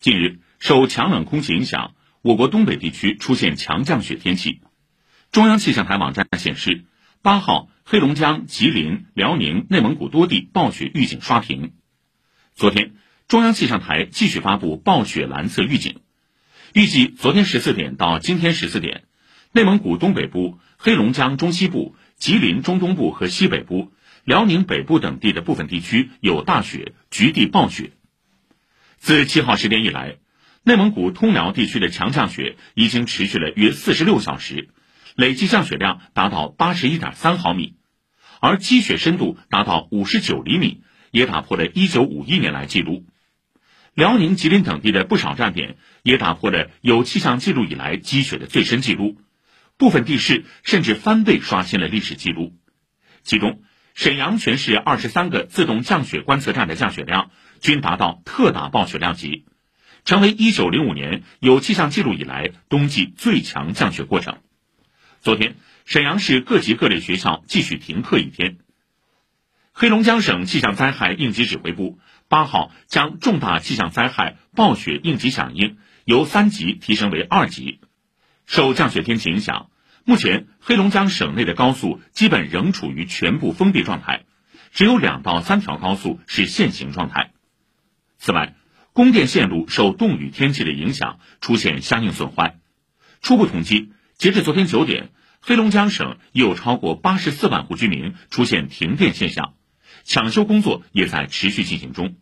近日，受强冷空气影响，我国东北地区出现强降雪天气。中央气象台网站显示，八号黑龙江、吉林、辽宁、内蒙古多地暴雪预警刷屏。昨天，中央气象台继续发布暴雪蓝色预警，预计昨天十四点到今天十四点，内蒙古东北部、黑龙江中西部、吉林中东部和西北部、辽宁北部等地的部分地区有大雪，局地暴雪。自七号十点以来，内蒙古通辽地区的强降雪已经持续了约四十六小时，累计降雪量达到八十一点三毫米，而积雪深度达到五十九厘米，也打破了一九五一年来记录。辽宁、吉林等地的不少站点也打破了有气象记录以来积雪的最深记录，部分地市甚至翻倍刷新了历史记录。其中，沈阳全市二十三个自动降雪观测站的降雪量均达到特大暴雪量级，成为一九零五年有气象记录以来冬季最强降雪过程。昨天，沈阳市各级各类学校继续停课一天。黑龙江省气象灾害应急指挥部八号将重大气象灾害暴雪应急响应由三级提升为二级。受降雪天气影响。目前，黑龙江省内的高速基本仍处于全部封闭状态，只有两到三条高速是限行状态。此外，供电线路受冻雨天气的影响出现相应损坏。初步统计，截至昨天九点，黑龙江省已有超过八十四万户居民出现停电现象，抢修工作也在持续进行中。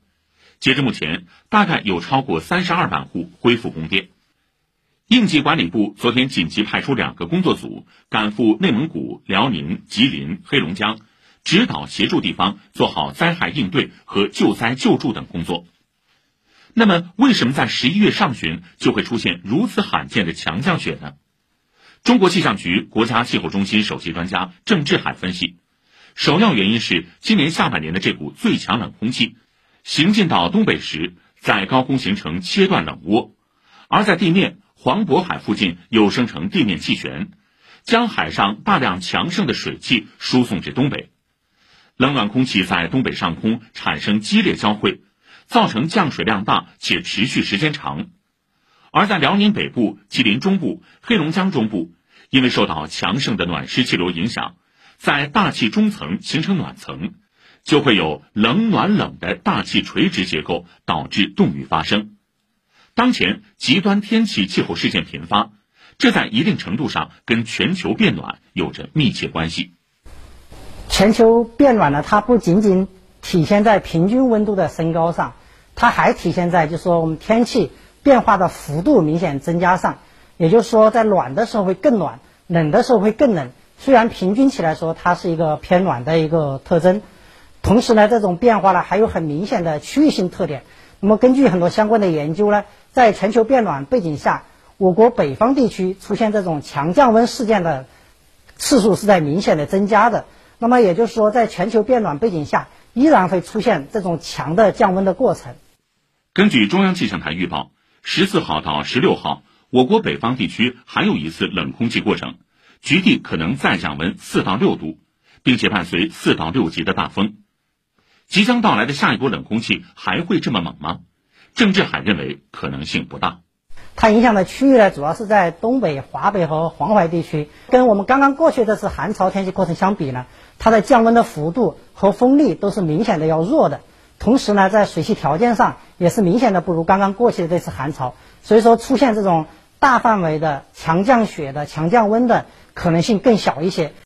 截至目前，大概有超过三十二万户恢复供电。应急管理部昨天紧急派出两个工作组赶赴内蒙古、辽宁、吉林、黑龙江，指导协助地方做好灾害应对和救灾救助等工作。那么，为什么在十一月上旬就会出现如此罕见的强降雪呢？中国气象局国家气候中心首席专家郑志海分析，首要原因是今年下半年的这股最强冷空气行进到东北时，在高空形成切断冷涡，而在地面。黄渤海附近又生成地面气旋，将海上大量强盛的水汽输送至东北，冷暖空气在东北上空产生激烈交汇，造成降水量大且持续时间长。而在辽宁北部、吉林中部、黑龙江中部，因为受到强盛的暖湿气流影响，在大气中层形成暖层，就会有冷暖冷的大气垂直结构，导致冻雨发生。当前极端天气气候事件频发，这在一定程度上跟全球变暖有着密切关系。全球变暖呢，它不仅仅体现在平均温度的升高上，它还体现在就是说我们天气变化的幅度明显增加上。也就是说，在暖的时候会更暖，冷的时候会更冷。虽然平均起来说它是一个偏暖的一个特征，同时呢，这种变化呢还有很明显的区域性特点。那么根据很多相关的研究呢。在全球变暖背景下，我国北方地区出现这种强降温事件的次数是在明显的增加的。那么也就是说，在全球变暖背景下，依然会出现这种强的降温的过程。根据中央气象台预报，十四号到十六号，我国北方地区还有一次冷空气过程，局地可能再降温四到六度，并且伴随四到六级的大风。即将到来的下一波冷空气还会这么猛吗？郑志海认为可能性不大，它影响的区域呢，主要是在东北、华北和黄淮地区。跟我们刚刚过去这次寒潮天气过程相比呢，它的降温的幅度和风力都是明显的要弱的。同时呢，在水系条件上也是明显的不如刚刚过去的这次寒潮。所以说，出现这种大范围的强降雪的强降温的可能性更小一些。